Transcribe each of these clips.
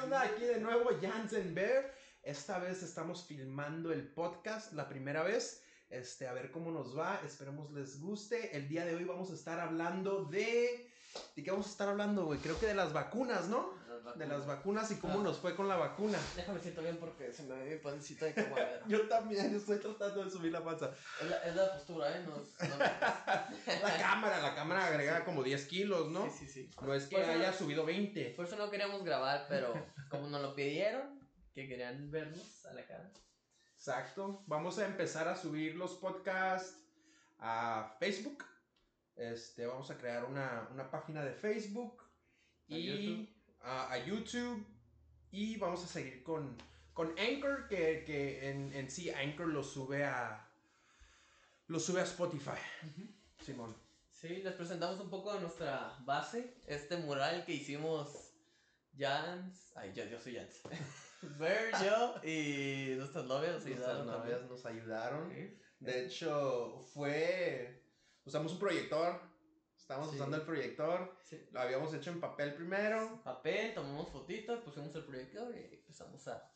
Aquí de nuevo Jansen Bear. Esta vez estamos filmando el podcast la primera vez. Este, a ver cómo nos va. Esperemos les guste. El día de hoy vamos a estar hablando de. ¿De qué vamos a estar hablando, güey? Creo que de las vacunas, ¿no? De las vacunas y cómo Ah. nos fue con la vacuna. Déjame siento bien porque se me ve mi pancita de camarera. Yo también estoy tratando de subir la panza. es, la, es la postura, ¿eh? No, no, La cámara, la cámara agrega como 10 kilos, ¿no? Sí, sí, sí. No es que Por haya subido 20. Por eso no queríamos grabar, pero como nos lo pidieron, que querían vernos a la cara. Exacto. Vamos a empezar a subir los podcasts a Facebook. Este, vamos a crear una, una página de Facebook A y YouTube. A, a YouTube. Y vamos a seguir con, con Anchor, que, que en, en sí Anchor lo sube a. Lo sube a Spotify. Simón. Sí, les presentamos un poco de nuestra base, este mural que hicimos Jans, ay, yo, yo soy Jans, Ver, yo y nuestras novias nos Nuestras ayudaron novias nos ayudaron. Sí. De hecho, fue. Usamos un proyector. Estábamos Sí. usando el proyector. Sí. Lo habíamos hecho en papel primero. Papel, tomamos fotitos, pusimos el proyector y empezamos a...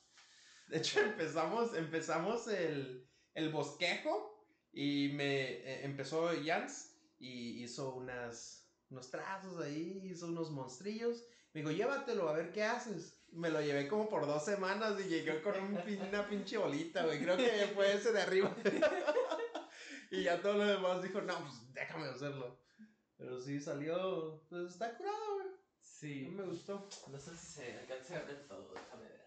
De hecho, empezamos, empezamos el, el bosquejo. Y me eh, empezó Jans. Y hizo unas, unos trazos ahí. Hizo unos monstrillos. Me dijo, llévatelo a ver qué haces. Me lo llevé como por dos semanas y llegué con un una pinche bolita, güey. Creo que fue ese de arriba. y ya todo lo demás dijo, no, pues déjame hacerlo. Pero sí salió, pues está curado, güey. Sí, No me gustó. no sé si se alcanza a ver todo, déjame ver.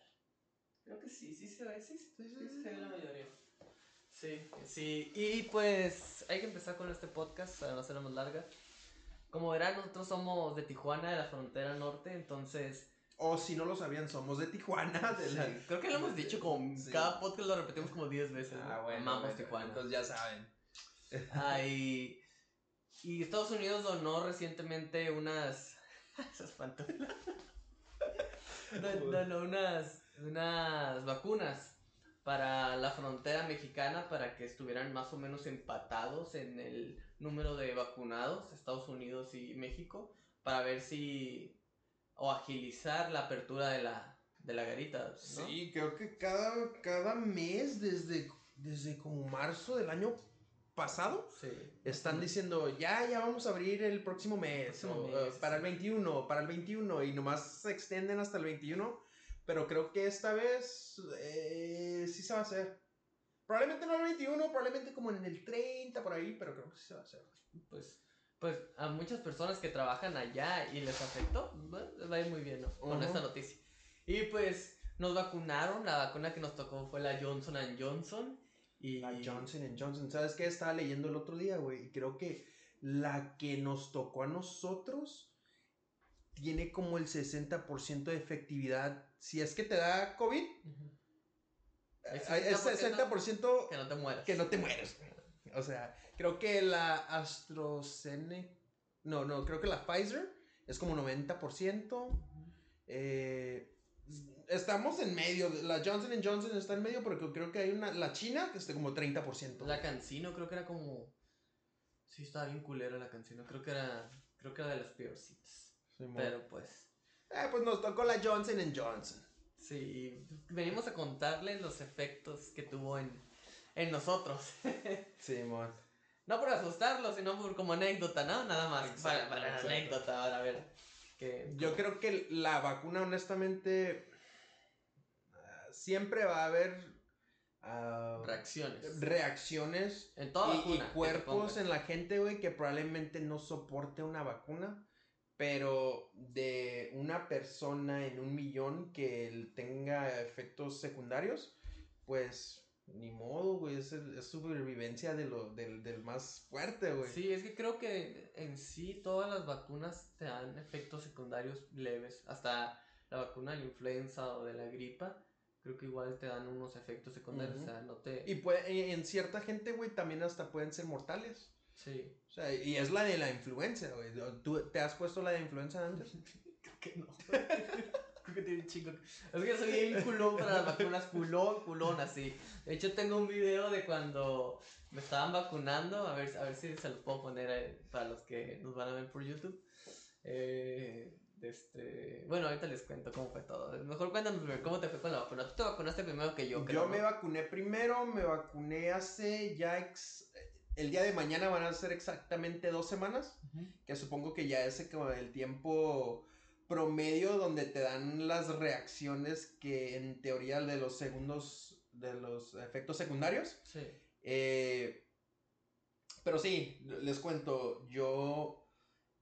Creo que sí, sí se ve, sí, sí, Sí, sí, se ve la mayoría. Sí, sí, y pues hay que empezar con este podcast para no hacerlo más larga. Como verán, nosotros somos de Tijuana, de la frontera norte, entonces O si no lo sabían, somos de Tijuana. De la... Sí, Creo que lo hemos dicho como Sí. cada podcast lo repetimos como 10 veces. ¿no? Ah, bueno. Amamos bueno, Tijuana. Entonces ya saben. Ah, y, Estados Unidos donó recientemente unas. Esas pantuflas. Don- Donó unas, unas vacunas para la frontera mexicana para que estuvieran más o menos empatados en el número de vacunados, Estados Unidos y México, para ver si. o agilizar la apertura de la, de la garita. ¿no? Sí, creo que cada, cada mes, desde, desde como marzo del año pasado, Sí. están diciendo, ya, ya vamos a abrir el próximo mes, Próximo o, mes, eh, para el sí. 21, para el 21, y nomás se extienden hasta el 21, pero creo que esta vez eh, sí se va a hacer. Probablemente no el 21, probablemente como en el 30 por ahí, pero creo que sí se va a hacer. pues, pues a muchas personas que trabajan allá y les afectó, les va a ir muy bien, ¿no? Con Ujú. esta noticia. Y pues nos vacunaron, la vacuna que nos tocó fue la Johnson Johnson. Y La Johnson Johnson. ¿Sabes qué? Estaba leyendo el otro día, güey. Y creo que la que nos tocó a nosotros tiene como el 60% de efectividad. Si es que te da COVID, eh, es 60% Que no te mueras. que no te mueres. O sea, creo que la AstraZeneca. No, no, creo que la Pfizer es como 90%. Eh, estamos en medio. La Johnson Johnson está en medio porque creo que hay una. La China que está como 30%. La Cancino creo que era como... Sí, estaba bien culera la Cancino. Creo que era... Creo que era de las peorcitas. Simón. Pero pues... Eh, pues nos tocó la Johnson Johnson. Sí, venimos a contarles los efectos que tuvo en, en nosotros. Simón. No por asustarlos, sino por como anécdota, ¿no? Nada más. Exacto, para para la anécdota, para ver. Que, Yo creo que la vacuna, honestamente, siempre va a haber ah, reacciones. reacciones en toda y, vacuna. y cuerpos en la gente, güey, que probablemente no soporte una vacuna. Pero de una persona en un millón que tenga efectos secundarios, pues ni modo, güey. Es, el- es supervivencia de lo, del, del más fuerte, güey. Sí, es que creo que en sí todas las vacunas te dan efectos secundarios leves. Hasta la vacuna de la influenza o de la gripa, creo que igual te dan unos efectos secundarios. Ujú. O sea, no te. Y puede- en cierta gente, güey, también hasta pueden ser mortales. Sí. O sea, y es la de la influenza, güey. ¿Tú te has puesto la de influenza antes? Creo que no. Que tiene chingo. Es que soy bien culón para las vacunas, culón, culón, así. De hecho, tengo un video de cuando me estaban vacunando. A ver, a ver si se los puedo poner eh, para los que nos van a ver por YouTube. Eh, este... Bueno, ahorita les cuento cómo fue todo. Mejor cuéntanos, ¿cómo te fue con la vacuna? Tú te vacunaste primero que yo, creo. Yo me ¿no? vacuné primero, me vacuné hace ya... ex- El día de mañana van a ser exactamente dos semanas, que supongo que ya es como el tiempo promedio donde te dan las reacciones que en teoría de los segundos, de los efectos secundarios. Sí. Eh, pero sí, les cuento, yo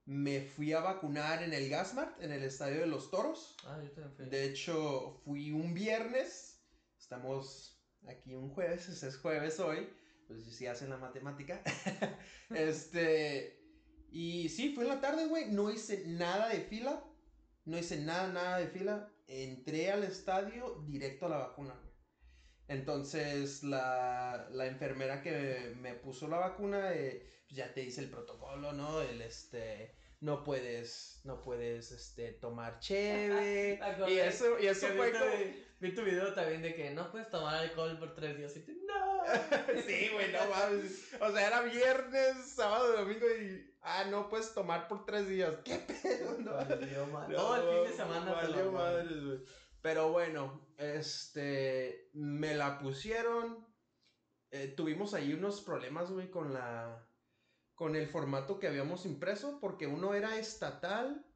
me fui a vacunar en el Gasmart, en el Estadio de los Toros. Ah, yo también fui. De hecho, fui un viernes. Estamos aquí un jueves, es jueves hoy. Pues si hacen la matemática. este. Y sí, fue en la tarde, güey. No hice nada de fila. No hice nada, nada de fila. Entré al estadio directo a la vacuna. Entonces, la, la enfermera que me puso la vacuna, eh, pues ya te dice el protocolo, ¿no? El este. No puedes, no puedes, este, tomar cheve. Acordé y eso, y eso fue vi, como... tu, vi tu video también de que no puedes tomar alcohol por tres días y no. sí, güey, no mames. O sea, era viernes, sábado, domingo y. Ah, no puedes tomar por tres días. ¿Qué pedo? No, Valió. No, el fin de semana valió madres, güey. Pero bueno, este. Me la pusieron. Eh, tuvimos ahí unos problemas, güey, con la. Con el formato que habíamos impreso, porque uno era estatal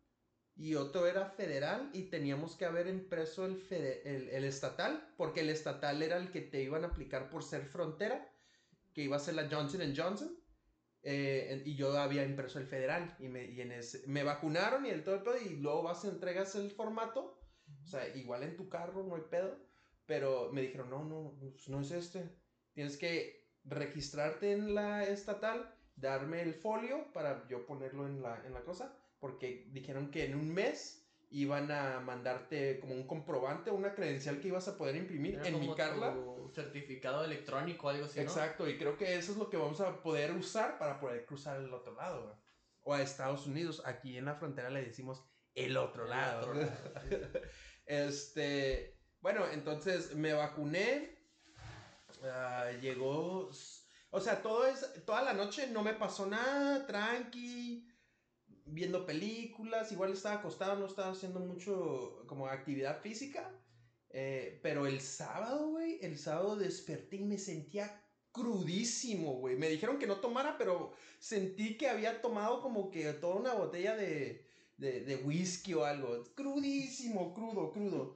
y otro era federal, y teníamos que haber impreso el, fede- el, estatal, porque el estatal era el que te iban a aplicar por ser frontera, que iba a ser la Johnson Johnson. eh, y yo había impreso el federal y me, y en ese, me vacunaron y el todo el y luego vas entregas el formato o sea, igual en tu carro, no hay pedo. Pero me dijeron, no, no, pues no es este. Tienes que registrarte en la estatal, darme el folio para yo ponerlo en la, en la cosa. Porque dijeron que en un mes iban a mandarte como un comprobante, una credencial que ibas a poder imprimir Era en mi como Carla. tu certificado electrónico algo así, ¿no? Exacto, y creo que eso es lo que vamos a poder usar para poder cruzar el otro lado, güey. O a Estados Unidos. Aquí en la frontera le decimos el otro El lado. otro lado, sí. Este, bueno, entonces me vacuné. ah, llegó, o sea, todo es, toda la noche no me pasó nada, tranqui, viendo películas, igual estaba acostado, no estaba haciendo mucho como actividad física. eh, pero el sábado, güey, el sábado desperté y me sentía crudísimo, güey. Me dijeron que no tomara, pero sentí que había tomado como que toda una botella de, de, de whisky o algo. Crudísimo, crudo, crudo.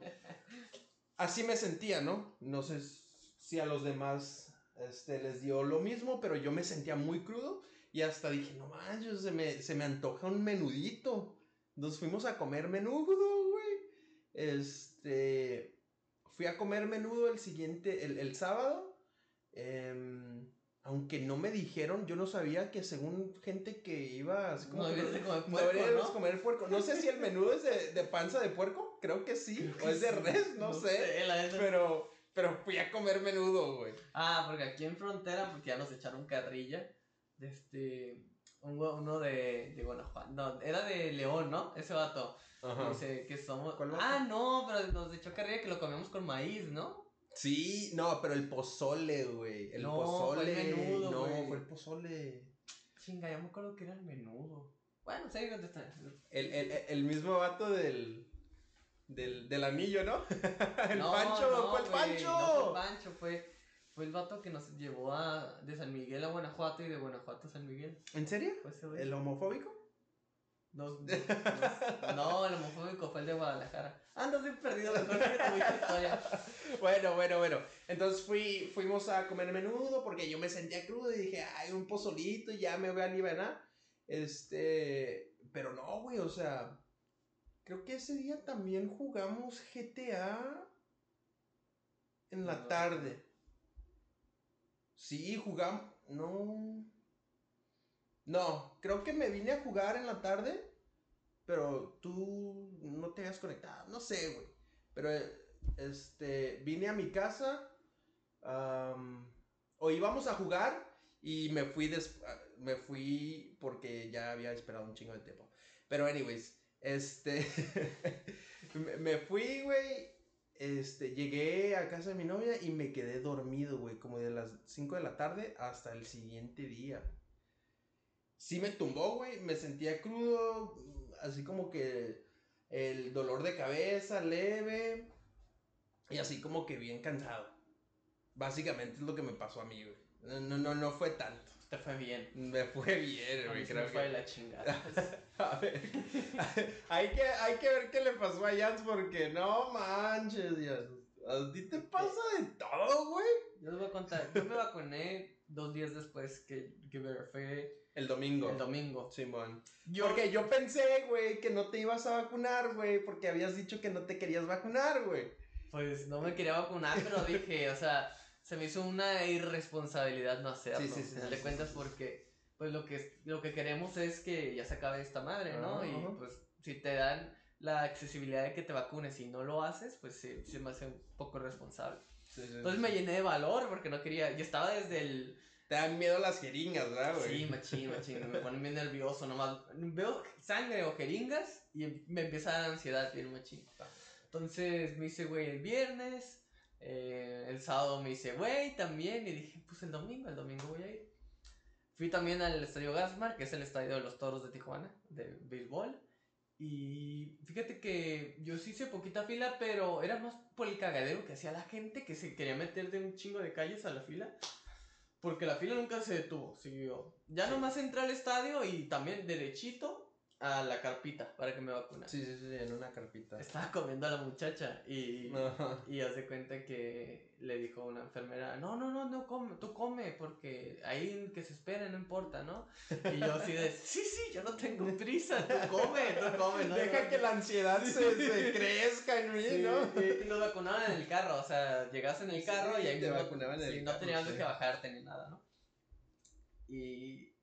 Así me sentía, ¿no? No sé si a los demás este, les dio lo mismo, pero yo me sentía muy crudo y hasta dije, no manches, se me, se me antoja un menudito. Nos fuimos a comer menudo, güey. Este, fui a comer menudo el siguiente, el, el sábado. Em, aunque no me dijeron, yo no sabía que según gente que iba así como No que debes de comer no puerco, deberíamos ¿no? comer puerco. No sé si el menudo es de, de panza de puerco, creo que sí, o es de res, no, sé, la pero pero fui a comer menudo, güey. Ah, porque aquí en frontera, porque ya nos echaron carrilla, de este, uno de, de Guanajuato, no, era de León, ¿no? Ese vato, dice que somos, ¿Cuál vato? ah, no, pero nos echó carrilla que lo comemos con maíz, ¿no? Sí, no, pero el pozole, güey. El No, fue pozole. el menudo, no, fue el pozole. Chinga, ya me acuerdo que era el menudo. Bueno, sí, contesta. El, el, el mismo vato del, del, del anillo, ¿no? el No, Pancho, no, fue el Pancho. No fue el Pancho, fue, fue el vato que nos llevó a, de San Miguel a Guanajuato y de Guanajuato a San Miguel. ¿En serio? ¿El homofóbico? Nos- nos- no, el homofóbico fue el de Guadalajara. Andas bien perdido, mejor que tu historia. Bueno, bueno, bueno. Entonces fui, fuimos a comer menudo porque yo me sentía crudo y dije, ay, un pozolito y ya me voy a aliviar. Este, pero no, güey, o sea, creo que ese día también jugamos GTA en la No. tarde. Sí, jugamos, no. No, creo que me vine a jugar en la tarde, pero tú no te has conectado, no sé, güey. Pero este, vine a mi casa, o íbamos a jugar y me fui, me fui porque ya había esperado un chingo de tiempo. Pero anyways, este, me fui, güey, este, llegué a casa de mi novia y me quedé dormido, güey, como de las 5 de la tarde hasta el siguiente día. Sí me tumbó, güey, me sentía crudo, así como que el dolor de cabeza leve, Y así como que bien cansado. Básicamente es lo que me pasó a mí, güey. No, no, no, fue tanto. Te fue bien. Me fue bien, güey. Creo me fue que. la chingada. A ver, hay que, hay que ver qué le pasó a Jans porque no manches, Dios. A ti te pasa de todo, güey. Yo les voy a contar. Yo me vacuné dos días después que, que me fue El domingo. el domingo. Simón. Yo, Porque yo pensé, güey, que no te ibas a vacunar, güey, porque habías dicho que no te querías vacunar, güey. pues no me quería vacunar, pero dije, o sea, se me hizo una irresponsabilidad no hacerlo. Sí, sí, sí, al final de cuentas, porque pues lo que, lo que queremos es que ya se acabe esta madre, ¿no? Y ajá. pues si te dan la accesibilidad de que te vacunes y no lo haces, pues sí, sí me hace un poco responsable. Entonces me llené de valor porque no quería, yo estaba desde el... Te dan miedo las jeringas, ¿verdad, güey? Sí, machín, machín, me ponen bien nervioso, nomás veo sangre o jeringas y em- me empieza a dar ansiedad bien machín. Entonces me hice güey el viernes, eh, el sábado me hice güey también y dije, pues el domingo, el domingo voy a ir. Fui también al estadio Gasmar, que es el estadio de los Toros de Tijuana, de béisbol. Y fíjate que yo sí hice poquita fila, pero era más por el cagadero que hacía la gente que se quería meter de un chingo de calles a la fila. Porque la fila nunca se detuvo, siguió. Ya Sí. nomás entré al estadio y también derechito a la carpita para que me vacunaran. Sí, sí, sí, en una carpita. Estaba comiendo a la muchacha y, Ajá. y haz de cuenta que le dijo una enfermera, no, no, no, no come, tú come porque ahí que se espere no importa, ¿no? Y yo así de, sí, sí, yo no tengo prisa, tú come, tú come, ¿no? Deja No, que no". la ansiedad se, se crezca en mí, Sí, ¿no? y, nos vacunaban en el carro, o sea, llegas en el carro Sí, y ahí te vacunaban en el no carro, tenías sí. que bajarte ni nada, ¿no? Y,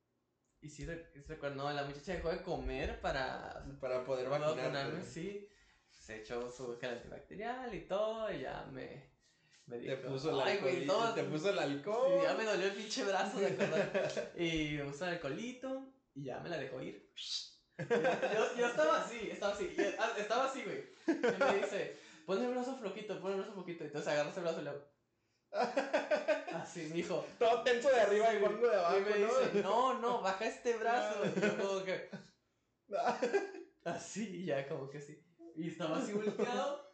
y sí, re- sí recuerdo, no, la muchacha dejó de comer para Para poder vacunarme, sí. Se echó su gel antibacterial y todo, y ya me, me Te puso el "Ay, güey, alcoholito, todo- te puso el Sí, alcohol. ya me dolió el pinche brazo de acordar. y me puso el alcoholito y ya me la dejó ir. Yo, yo estaba así, estaba así, estaba así, güey. Y me dice, pon el brazo flojito, pon el brazo flojito. Entonces agarro ese brazo y le hago. Así, me dijo. Todo tenso de arriba y guango de abajo, y me ¿no? dice, no, no, baja este brazo. Y yo como que, así, ya como que sí. Y estaba así volteado.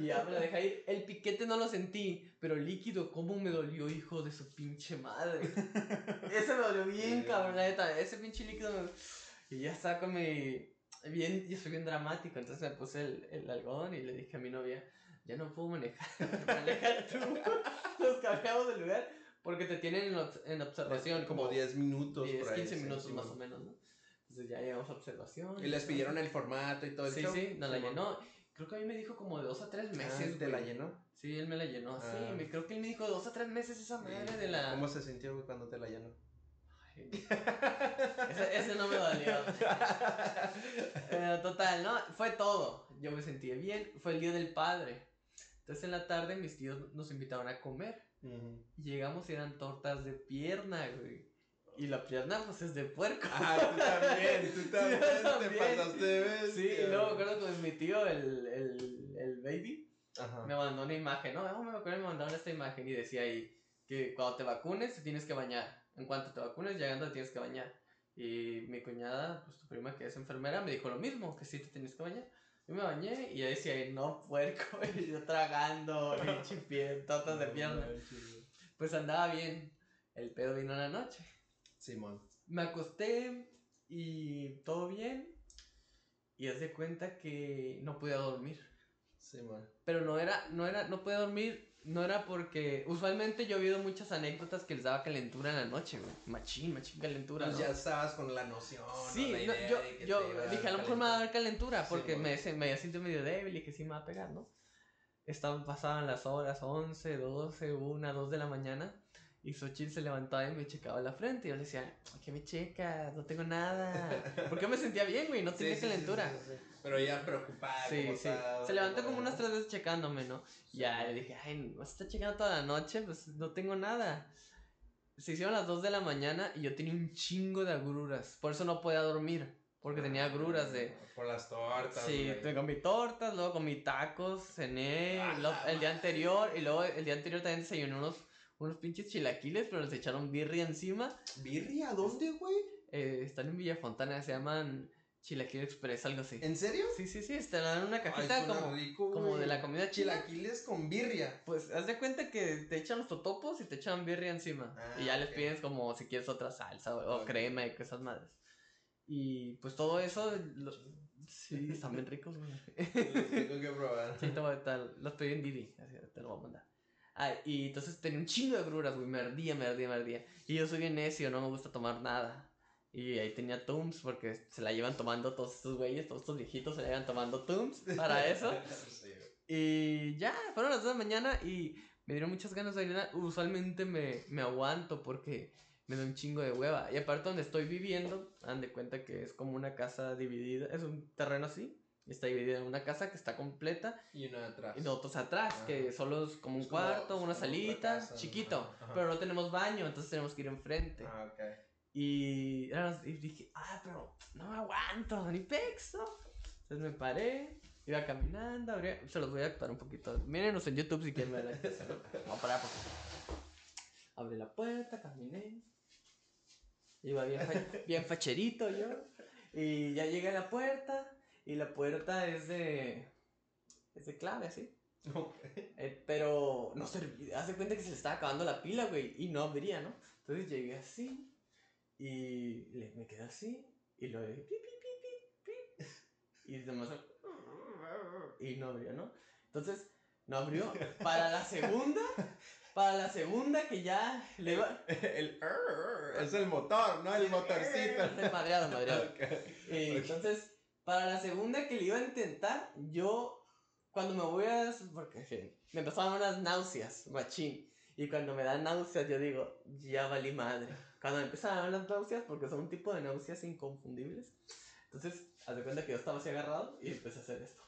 Y ya me la deja ir. El piquete no lo sentí, pero el líquido, ¿cómo me dolió, hijo de su pinche madre? Ese me dolió bien, Sí. cabrón, neta. Ese pinche líquido me... Y ya estaba con mi... Bien, yo soy bien dramático, entonces me puse el, el algodón y le dije a mi novia, ya no puedo manejar, manejar tú. Nos cambiamos de lugar porque te tienen en, en observación Como 10 minutos 10, por ahí. 15 sí, minutos sí, más o menos, ¿no? Entonces ya llegamos a observación. Y les pidieron el formato y todo el Sí, show. sí, nos la llenó. Creo que a mí me dijo como de dos a tres Ah, meses. ¿Te la llenó? Sí, él me la llenó. Sí, Ah. me, creo que él me dijo dos a tres meses esa madre de la. ¿Cómo se sintió güey, cuando te la llenó? Ay, ese, ese no me dolió. Total, ¿no? Fue todo. Yo me sentí bien. Fue el día del padre. Entonces en la tarde mis tíos nos invitaron a comer. Y llegamos y eran tortas de pierna, güey. Y la pierna, pues es de puerco. Ah, tú también, tú también, te también. pasaste de. Sí, y luego me acuerdo con mi tío, el, el, el baby, Ajá. me mandó una imagen, ¿no? No, me acuerdo, me mandaron esta imagen y decía ahí que cuando te vacunes te tienes que bañar. En cuanto te vacunes, llegando te tienes que bañar. Y mi cuñada, pues tu prima que es enfermera, me dijo lo mismo, que sí te tienes que bañar. Yo me bañé y ahí decía, no, puerco, y yo tragando, tortas de pierna. Pues andaba bien. El pedo vino en la noche. Simón. Me acosté y todo bien. Y haz de cuenta que no podía dormir. Simón. Pero no era, no era, no podía dormir, no era porque. Usualmente yo he oído muchas anécdotas que les daba calentura en la noche, güey. Machín, machín calentura. Pues ¿no? ya estabas con la noción. Sí, ¿no? La idea yo, de que yo te dije, a lo mejor me va a dar calentura porque me, se- me siento medio débil y que sí me va a pegar, ¿no? Estaban, pasaban las horas 11, 12, 1, 2 de la mañana y Xochitl se levantaba y me checaba la frente y yo le decía, ¿qué me checas? No tengo nada. Porque me sentía bien, güey, no tenía sí, sí, calentura. sí. Pero ya preocupada. Sí, ¿cómo sí. estás? Se levantó ¿Cómo como unas tres veces checándome, ¿no? Ya le dije, ay, vas a estar checando toda la noche, pues no tengo nada. Se hicieron las 2 de la mañana y yo tenía un chingo de agruras. Por eso no podía dormir, porque tenía agruras de... Por las tortas. Sí, güey. comí tortas, luego comí tacos, cené Ah, el día anterior y luego el día anterior también desayuné unos, unos pinches chilaquiles, pero les echaron birria encima. ¿Birria? ¿Dónde, güey? Eh, están en Villa Fontana, se llaman Chilaquil Express, algo así. ¿En serio? Sí, sí, sí, te dan una cajita como, rico, como de la comida chila. Chilaquiles con birria. Pues haz de cuenta que te echan los totopos y te echan birria encima. Ah, y ya les pides como si quieres otra salsa o, crema y esas madres. Y pues todo eso, sí, están bien ricos, güey. Los tengo que probar. Sí, te voy a tal, los pedí en Didi, así te lo voy a mandar. Y entonces tenía un chingo de gruras, güey, me ardía, me ardía, me ardía. Y yo soy bien necio, no me gusta tomar nada. Y ahí tenía Tums, porque se la llevan tomando todos estos güeyes, todos estos viejitos se la llevan tomando Tums para eso. Sí. Y ya, fueron las 2 de la mañana y me dieron muchas ganas de orinar. Usualmente me, me aguanto porque me da un chingo de hueva. Y aparte donde estoy viviendo, dan de cuenta que es como una casa dividida, es un terreno así. Está dividida en una casa que está completa Y uno de atrás. y nosotros atrás, Ajá. que solo es como un Es como- cuarto, una salita, chiquito. Ajá, ajá. Pero no tenemos baño, entonces tenemos que ir enfrente. Ah, ok. Y, dije, ah, pero no me aguanto, ni pexo. Entonces me paré, iba caminando, abría- se los voy a actuar un poquito. Mírenos en YouTube si quieren ver la. Vamos para poco. Abrí la puerta, caminé. Iba bien, fa- bien facherito yo. Y ya llegué a la puerta. Y la puerta es de. Es de clave, así. Eh, pero no servía. Haz de cuenta que se le estaba acabando la pila, güey. Y no abría, ¿no? Entonces llegué así. Y le- me quedé así. Y lo de. pi, pi, pi, pi, pi, Y nomás. Y no abrió, ¿no? Entonces, no abrió. Para la segunda. Para la segunda que ya le iba. El err, es el motor, ¿no? El motorcito. El madreado, madreado. Ok. Y entonces, para la segunda que le iba a intentar, yo, cuando me voy a... Porque me empezaron unas náuseas, machín. Y cuando me dan náuseas, yo digo, ya valí madre. Cuando me empiezan a dar las náuseas, porque son un tipo de náuseas inconfundibles. Entonces, haz de cuenta que yo estaba así agarrado y empecé a hacer esto.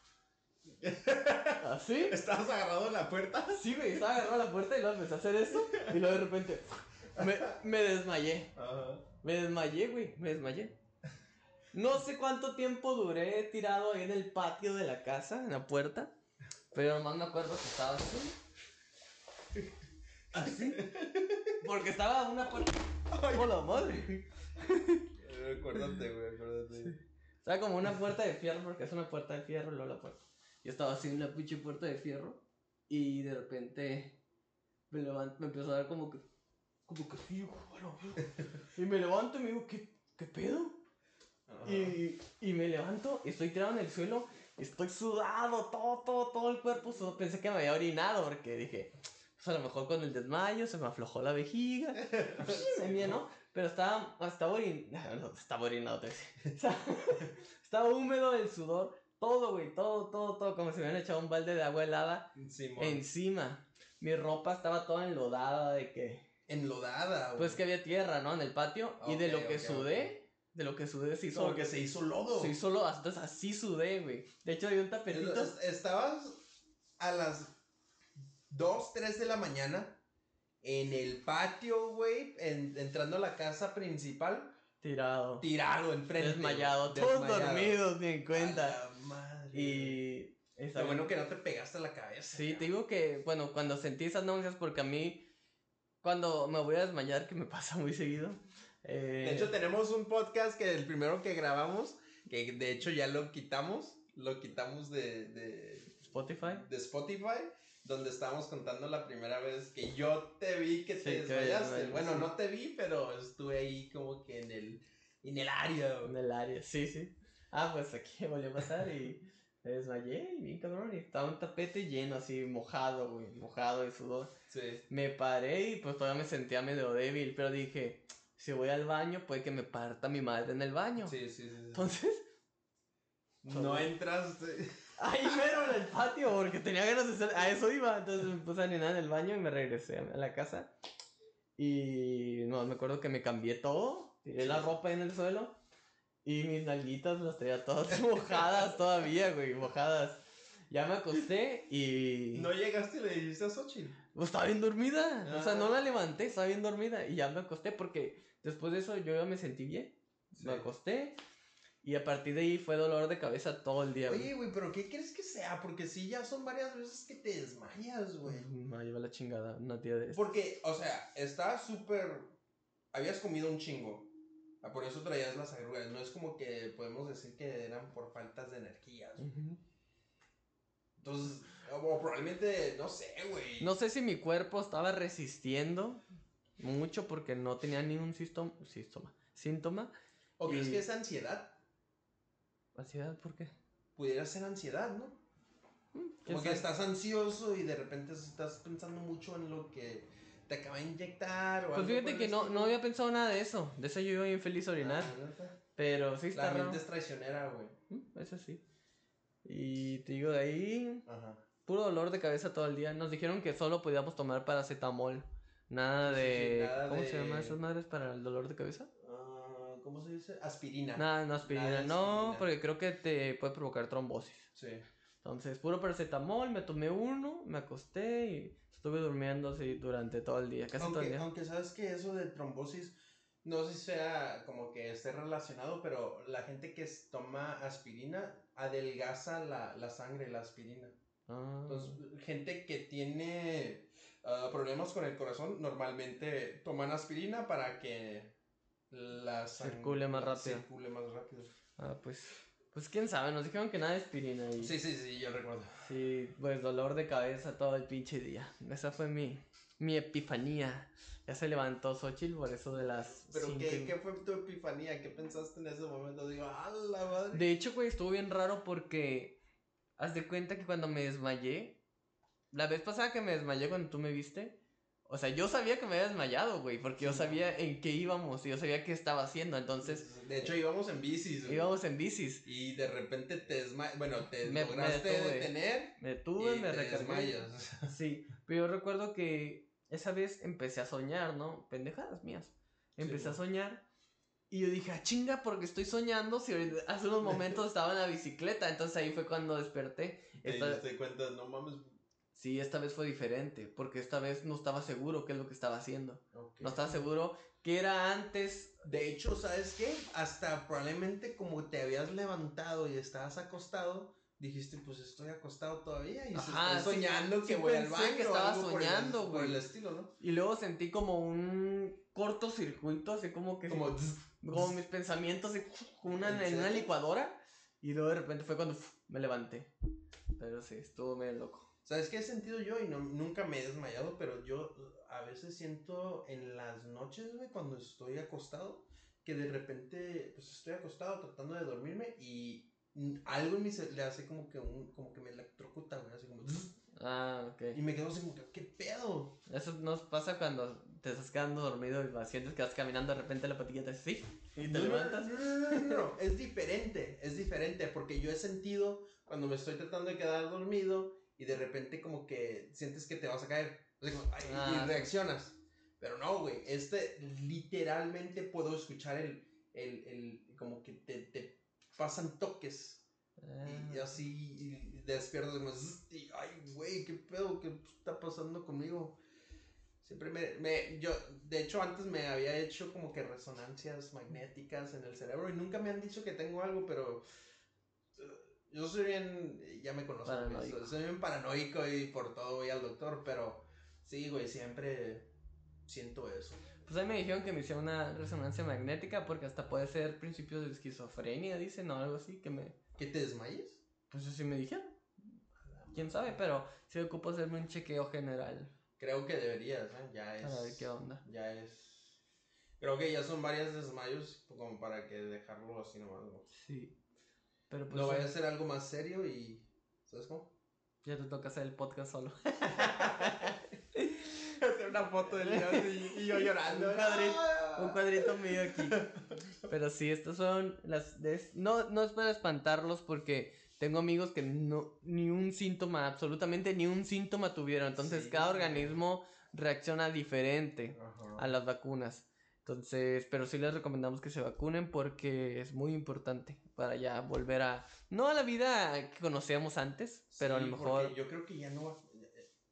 ¿Así? ¿Estabas agarrado en la puerta? Sí, güey, estaba agarrado a la puerta y luego empecé a hacer esto. Y luego de repente, me, me desmayé. Ajá. Me desmayé, güey, me desmayé. No sé cuánto tiempo duré tirado ahí en el patio de la casa, en la puerta. Pero nomás me acuerdo que estaba así. Así. Porque estaba una puerta. ¡Hola madre! Acuérdate, güey, acuérdate. Estaba como una puerta de fierro, porque es una puerta de fierro y luego la puerta. Yo estaba así en la pinche puerta de fierro. Y de repente me levanto, me empezó a dar como que. Como que sí, bueno, Y me levanto y me digo, ¿qué, qué pedo? Y, y me levanto, y estoy tirado en el suelo, estoy sudado, todo, todo, todo el cuerpo sudado. Pensé que me había orinado porque dije, pues a lo mejor con el desmayo se me aflojó la vejiga. me mía, ¿no? Pero estaba, estaba orinado, no, estaba orinado, te. Estaba, estaba húmedo el sudor, todo, güey, todo, todo, todo, como si me hubieran echado un balde de agua helada Simón. encima. Mi ropa estaba toda enlodada de que... Enlodada, güey. Pues que había tierra, ¿no? En el patio. y de lo que ok, sudé, de lo que sudé se hizo... Como que se hizo lodo. Sí, solo entonces así sudé, güey. De hecho, hay un tapetito. Es- Estabas a las 2, 3 de la mañana en el patio, güey, en- entrando a la casa principal, Tirado. tirado enfrente. Desmayado. Todos desmayado. dormidos, ni en cuenta. A la madre. Y. Está bueno que no te pegaste la cabeza. Sí, te digo que, bueno, cuando sentí esas náuseas, porque a mí, cuando me voy a desmayar, que me pasa muy seguido. Eh, De hecho, tenemos un podcast que el primero que grabamos, que de hecho ya lo quitamos, lo quitamos de, de, Spotify. de Spotify, donde estábamos contando la primera vez que yo te vi que te desmayaste. Bueno, no te vi, pero estuve ahí como que en el, en el área. En el área, sí, sí. Ah, pues aquí volvió a pasar y me desmayé y bien cabrón. Y estaba un tapete lleno, así, mojado, güey, mojado de sudor. Sí. Me paré y pues todavía me sentía medio débil, pero dije, si voy al baño, puede que me parta mi madre en el baño. Sí, sí, sí. sí. Entonces, no entraste. ahí mero en el patio, porque tenía ganas de hacer, a eso iba. Entonces me puse a orinar en el baño y me regresé a la casa. Y no, me acuerdo que me cambié todo, tiré la ropa en el suelo y mis nalguitas las traía todas mojadas todavía, güey, mojadas. Ya me acosté y... No llegaste y le dijiste a Xochitl. Pues estaba bien dormida. O sea, Ah. no la levanté, estaba bien dormida. Y ya me acosté porque después de eso yo ya me sentí bien. Me acosté. Y a partir de ahí fue dolor de cabeza todo el día. Oye, güey, pero ¿qué crees que sea? Porque sí, ya son varias veces que te desmayas, güey. Me lleva la chingada una tía de. Porque, o sea, está súper. Habías comido un chingo. Ah, por eso traías las arrugas. No es como que podemos decir que eran por faltas de energía. Entonces, o probablemente, no sé, güey. No sé si mi cuerpo estaba resistiendo mucho porque no tenía ningún síntoma. síntoma, síntoma ¿O crees que es ansiedad? ¿Ansiedad por qué? Pudiera ser ansiedad, ¿no? Mm, como que estás ansioso y de repente estás pensando mucho en lo que te acaba de inyectar o Pues fíjate que no, no había pensado nada de eso. De eso yo iba bien feliz a orinar. Ah, pero sí está La mente es traicionera, güey. Mm, eso sí. Y te digo, de ahí. Ajá. Puro dolor de cabeza todo el día. Nos dijeron que solo podíamos tomar paracetamol. Nada de. ¿Cómo se llaman esas madres para el dolor de cabeza? Ah, ¿Cómo se dice? Aspirina. Nada, no aspirina. no, porque creo que te puede provocar trombosis. Sí. Entonces, puro paracetamol, me tomé uno, me acosté y estuve durmiendo así durante todo el día, casi aunque, todo el día. Aunque sabes que eso de trombosis, no sé si sea como que esté relacionado, pero la gente que toma aspirina adelgaza la, la sangre, la aspirina. Ah. Entonces, gente que tiene ah, problemas con el corazón, normalmente toman aspirina para que la circule más rápido. Circule más rápido. Ah, pues pues quién sabe, nos dijeron que nada de aspirina. Y... Sí, sí, sí, yo recuerdo. Sí, pues dolor de cabeza todo el pinche día. Esa fue mi, mi epifanía. Ya se levantó Xochitl por eso de las. ¿Pero qué, qué, fue tu epifanía? ¿Qué pensaste en ese momento? Digo, ¡ah, la madre! De hecho, güey, estuvo bien raro porque. Haz de cuenta que cuando me desmayé. La vez pasada que me desmayé cuando tú me viste. O sea, yo sabía que me había desmayado, güey, porque yo sabía en qué íbamos y yo sabía qué estaba haciendo, entonces... De hecho, íbamos en bicis, güey. Íbamos en bicis. Y de repente te desmayas, bueno, te lograste detener. Me detuve, me recargué. Sí, pero yo recuerdo que esa vez empecé a soñar, ¿no? Pendejadas mías. Empecé a soñar y yo dije, ah, chinga, porque estoy soñando si hace unos momentos estaba en la bicicleta, entonces ahí fue cuando desperté. Te diste cuenta, no mames, Sí, esta vez fue diferente, porque esta vez no estaba seguro qué es lo que estaba haciendo. No estaba seguro qué era antes. De hecho, ¿sabes qué? Hasta probablemente como te habías levantado y estabas acostado, dijiste, pues estoy acostado todavía y estoy soñando que voy al baño. que estaba soñando, güey. Por, el estilo, ¿no? Y luego sentí como un cortocircuito, así como que... Como... como mis pensamientos, como una, en una licuadora. Y luego de repente fue cuando me levanté. Pero sí, estuvo medio loco. ¿Sabes qué he sentido yo? Y no, nunca me he desmayado, pero yo a veces siento en las noches, güey, cuando estoy acostado, que de repente, pues estoy acostado tratando de dormirme y algo en mí se le hace como que un, como que me electrocuta, güey, así como... Ah, ok. Y me quedo así como que, ¿qué pedo? Eso nos pasa cuando te estás quedando dormido y sientes que vas caminando de repente la patilla te así y te levantas. No, no, no, no, es diferente, es diferente, porque yo he sentido cuando me estoy tratando de quedar dormido y de repente como que sientes que te vas a caer. y ah, reaccionas. Pero no, güey, este literalmente puedo escuchar el, el, el como que te, te pasan toques. Y, ah. así y despiertas como, y, ay, güey, qué pedo, qué está pasando conmigo. Siempre me, me, yo, de hecho antes me había hecho como que resonancias magnéticas en el cerebro y nunca me han dicho que tengo algo, pero yo soy bien, ya me conozco, soy bien paranoico y por todo voy al doctor, pero sí, güey, siempre siento eso. Pues ahí me dijeron que me hicieron una resonancia magnética porque hasta puede ser principios de esquizofrenia, dicen, o algo así, que me... ¿Que te desmayes? Pues eso sí me dijeron. Quién sabe, pero sí ocupo hacerme un chequeo general. Creo que deberías, ¿eh? Ya es... Para ver qué onda. Ya es... Creo que ya son varias desmayos como para que dejarlo así nomás, Sí. Pero pues, no vaya a ser algo más serio y. ¿Sabes cómo? Ya te toca hacer el podcast solo. hacer una foto del y, y yo llorando. un, cuadrito, un cuadrito mío aquí. Pero sí, estas son las. No, no es para espantarlos porque tengo amigos que no. Ni un síntoma, absolutamente ni un síntoma tuvieron. Entonces, cada organismo reacciona diferente a las vacunas. Entonces, pero sí les recomendamos que se vacunen porque es muy importante para ya volver a, no a la vida que conocíamos antes, pero a lo mejor... Yo creo que ya no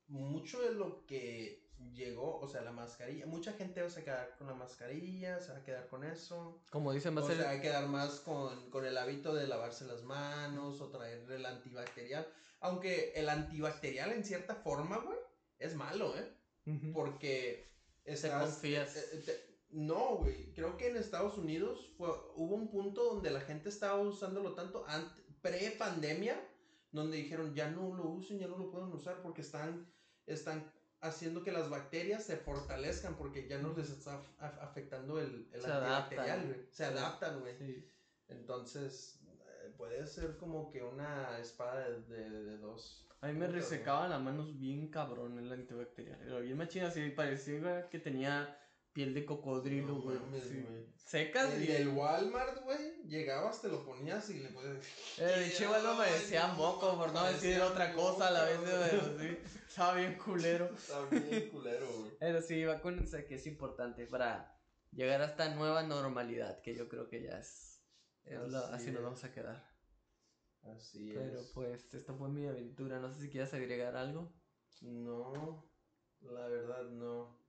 mucho de lo que llegó, o sea, la mascarilla, mucha gente va a quedar con la mascarilla, se va a quedar con eso. Como dicen, va a ser... Se va a quedar más con, con el hábito de lavarse las manos o traer el antibacterial. Aunque el antibacterial en cierta forma, güey, es malo, ¿eh? Porque... Estás, confías. Eh, eh, No, güey. Creo que en Estados Unidos fue, hubo un punto donde la gente estaba usándolo tanto pre-pandemia, donde dijeron ya no lo usen, ya no lo pueden usar porque están, están haciendo que las bacterias se fortalezcan porque ya no les está afectando el, el se antibacterial, güey. Se adaptan, güey. Sí. Entonces, eh, puede ser como que una espada de, de, dos. A mí me resecaban las manos bien cabrón el antibacterial. Era bien machina, así parecía que tenía piel de cocodrilo, güey. Secas el y. El Walmart, güey, llegabas, te lo ponías y le puedes. El che no me decía moco, por no decir otra cosa a la vez, de Estaba bien culero. Estaba bien culero, güey. Pero sí, vacúnense que es importante para llegar a esta nueva normalidad, que yo creo que ya es. así, nos vamos a quedar. Así es. Pero pues, esta fue mi aventura. No sé si quieres agregar algo. No, la verdad no.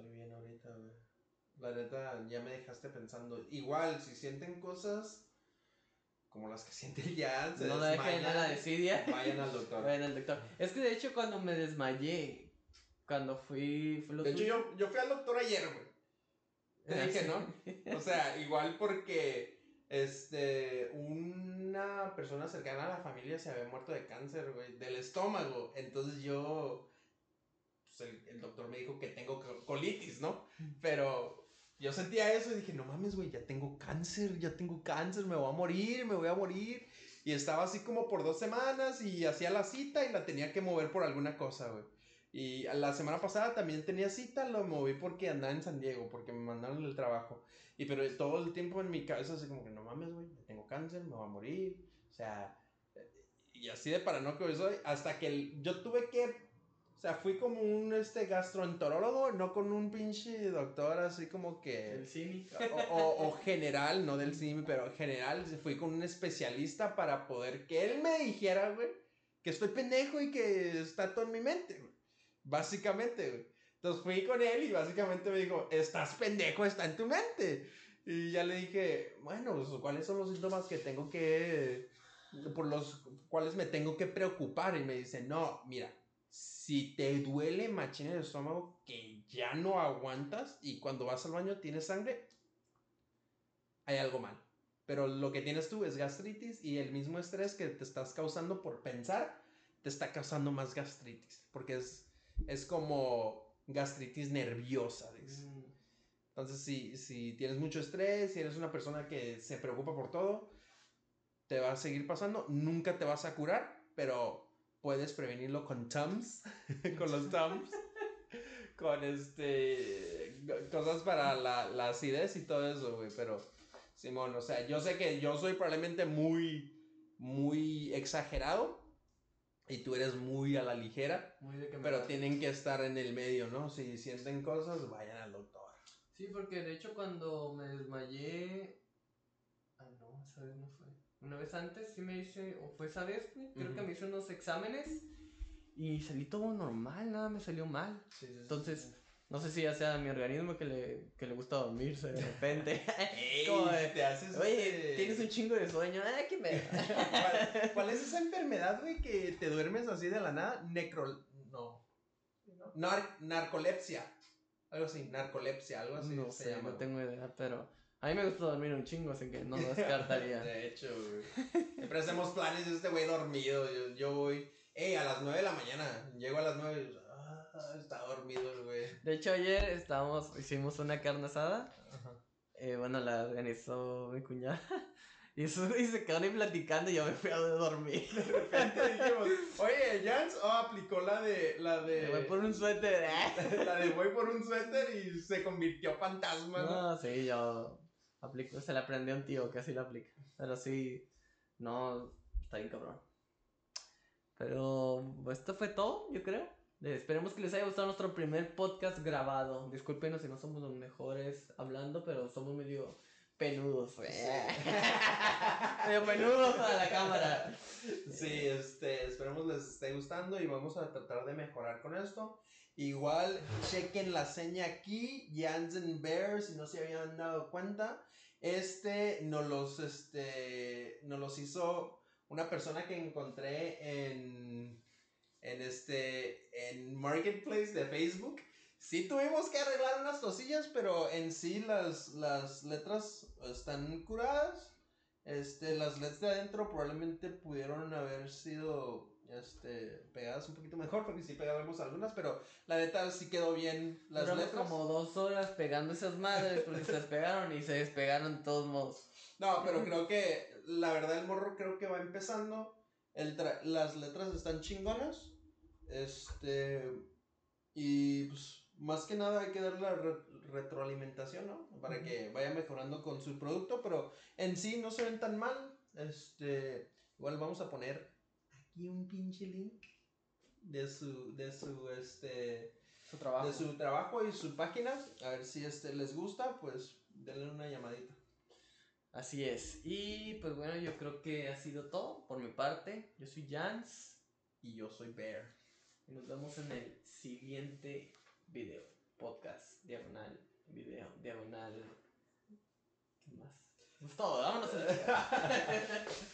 Estoy bien ahorita, güey. La neta, ya me dejaste pensando. Igual, si sienten cosas como las que siente ya, no la dejen a la desidia. Vayan al doctor. Vayan al doctor. Es que de hecho, cuando me desmayé, cuando fui. de hecho, yo, yo fui al doctor ayer, güey. Te ah, dije, ¿no? O sea, igual porque este, una persona cercana a la familia se había muerto de cáncer, güey, del estómago. Entonces yo el, doctor me dijo que tengo colitis, ¿no? Pero yo sentía eso y dije, no mames, güey, ya tengo cáncer, ya tengo cáncer, me voy a morir, me voy a morir. Y estaba así como por dos semanas y hacía la cita y la tenía que mover por alguna cosa, güey. Y la semana pasada también tenía cita, lo moví porque andaba en San Diego, porque me mandaron el trabajo. Y pero todo el tiempo en mi cabeza así como que no mames, güey, tengo cáncer, me voy a morir. O sea, y así de paranoico soy, hasta que yo tuve que o sea, fui como un este gastroenterólogo, no con un pinche doctor así como que. Del CIMI. O, o, general, no del CIMI, pero general. Fui con un especialista para poder que él me dijera, güey, que estoy pendejo y que está todo en mi mente, güey. Básicamente, güey. Entonces fui con él y básicamente me dijo, estás pendejo, está en tu mente. Y ya le dije, bueno, pues, ¿cuáles son los síntomas que tengo que. por los cuales me tengo que preocupar? Y me dice, no, mira si te duele machina el estómago que ya no aguantas y cuando vas al baño tienes sangre, hay algo mal. Pero lo que tienes tú es gastritis y el mismo estrés que te estás causando por pensar te está causando más gastritis. Porque es, es como gastritis nerviosa. Mm. Entonces, si, si tienes mucho estrés, si eres una persona que se preocupa por todo, te va a seguir pasando. Nunca te vas a curar, pero puedes prevenirlo con Tums, con los Tums, con este, cosas para la, la acidez y todo eso, güey, pero, Simón, o sea, yo sé que yo soy probablemente muy, muy exagerado. Y tú eres muy a la ligera. pero tienen que estar en el medio, ¿no? Si sienten cosas, vayan al doctor. Sí, porque de hecho cuando me desmayé. Ah, no, esa vez no fue. Una vez antes sí me hice, o fue esa vez, creo que me hice unos exámenes y salí todo normal, nada me salió mal. Entonces, no sé si ya sea mi organismo que le, que le gusta dormirse de repente. te haces Oye, este tienes un chingo de sueño, ah, ¿qué me... ¿Cuál, es esa enfermedad, güey, que te duermes así de la nada? Necro... No. narcolepsia. Algo así, narcolepsia, algo así. No sé, no tengo idea, pero... A mí me gusta dormir un chingo, así que no lo descartaría. de hecho, güey. Siempre hacemos planes de este güey dormido. Yo, yo voy, hey, a las 9 de la mañana. Llego a las 9 y ah, está dormido el güey. De hecho, ayer estábamos, hicimos una carne asada. Eh, bueno, la organizó mi cuñada. Y, eso, y se quedaron ahí platicando y yo me fui a dormir. De repente dijimos, oye, Jans oh, aplicó la de. La de. Voy por un suéter. la de voy por un suéter y se convirtió fantasma. No, no sí, yo Aplico, se le aprendió a un tío que así lo aplica. Pero sí, no, está bien cabrón. Pero esto fue todo, yo creo. Esperemos que les haya gustado nuestro primer podcast grabado. Discúlpenos si no somos los mejores hablando, pero somos medio penudos. medio penudos para la cámara. Sí, este, esperemos les esté gustando y vamos a tratar de mejorar con esto. Igual, chequen la seña aquí, Jansen Bear, si no se habían dado cuenta. Este nos los, este, los hizo una persona que encontré en, en, este, en Marketplace de Facebook. sí tuvimos que arreglar unas cosillas, pero en sí las, las letras están curadas. Este, las letras de adentro probablemente pudieron haber sido este, pegadas un poquito mejor, porque sí pegábamos algunas, pero la neta sí quedó bien las Duramos letras. como dos horas pegando esas madres porque se despegaron y se despegaron de todos modos. No, pero creo que la verdad el morro creo que va empezando. El las letras están chingonas. Este. Y pues más que nada hay que darle la retroalimentación, ¿no? Para que vaya mejorando con su producto, pero en sí no se ven tan mal. Este. Igual vamos a poner aquí un pinche link de su. de su este. Su trabajo. de su trabajo y su página. A ver si este les gusta, pues denle una llamadita. Así es. Y pues bueno, yo creo que ha sido todo por mi parte. Yo soy Jans Y yo soy Bear. y nos vemos en el siguiente video. Podcast, diagonal, video, diagonal. ¿Qué más? Pues todo, vámonos.